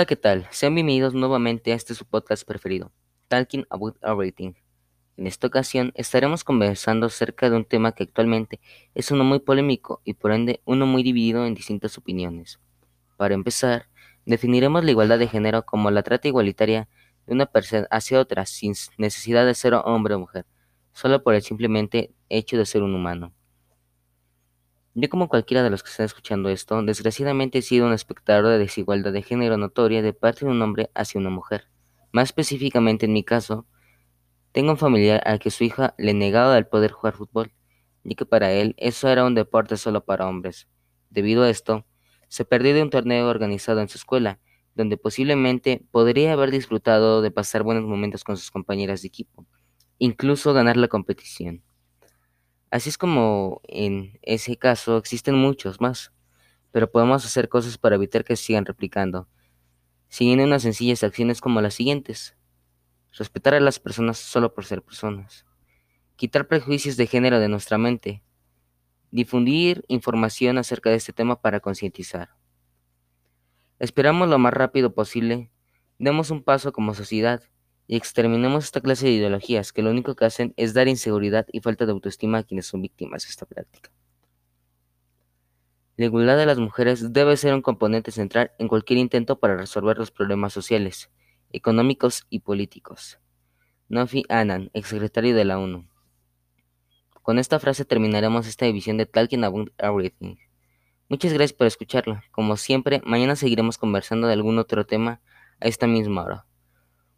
Hola, ¿qué tal? Sean bienvenidos nuevamente a este su podcast preferido, Talking About Everything. En esta ocasión estaremos conversando acerca de un tema que actualmente es uno muy polémico y por ende uno muy dividido en distintas opiniones. Para empezar, definiremos la igualdad de género como la trata igualitaria de una persona hacia otra sin necesidad de ser hombre o mujer, solo por el simplemente hecho de ser un humano. Yo como cualquiera de los que están escuchando esto, desgraciadamente he sido un espectador de desigualdad de género notoria de parte de un hombre hacia una mujer. Más específicamente en mi caso, tengo un familiar al que su hija le negaba el poder jugar fútbol, ya que para él eso era un deporte solo para hombres. Debido a esto, se perdió de un torneo organizado en su escuela, donde posiblemente podría haber disfrutado de pasar buenos momentos con sus compañeras de equipo, incluso ganar la competición. Así es como en ese caso existen muchos más, pero podemos hacer cosas para evitar que sigan replicando, siguiendo unas sencillas acciones como las siguientes. Respetar a las personas solo por ser personas. Quitar prejuicios de género de nuestra mente. Difundir información acerca de este tema para concientizar. Esperamos lo más rápido posible. Demos un paso como sociedad y exterminemos esta clase de ideologías que lo único que hacen es dar inseguridad y falta de autoestima a quienes son víctimas de esta práctica. La igualdad de las mujeres debe ser un componente central en cualquier intento para resolver los problemas sociales, económicos y políticos. Nofi Annan, exsecretario de la ONU. Con esta frase terminaremos esta edición de Talking About Everything. Muchas gracias por escucharla. Como siempre, mañana seguiremos conversando de algún otro tema a esta misma hora.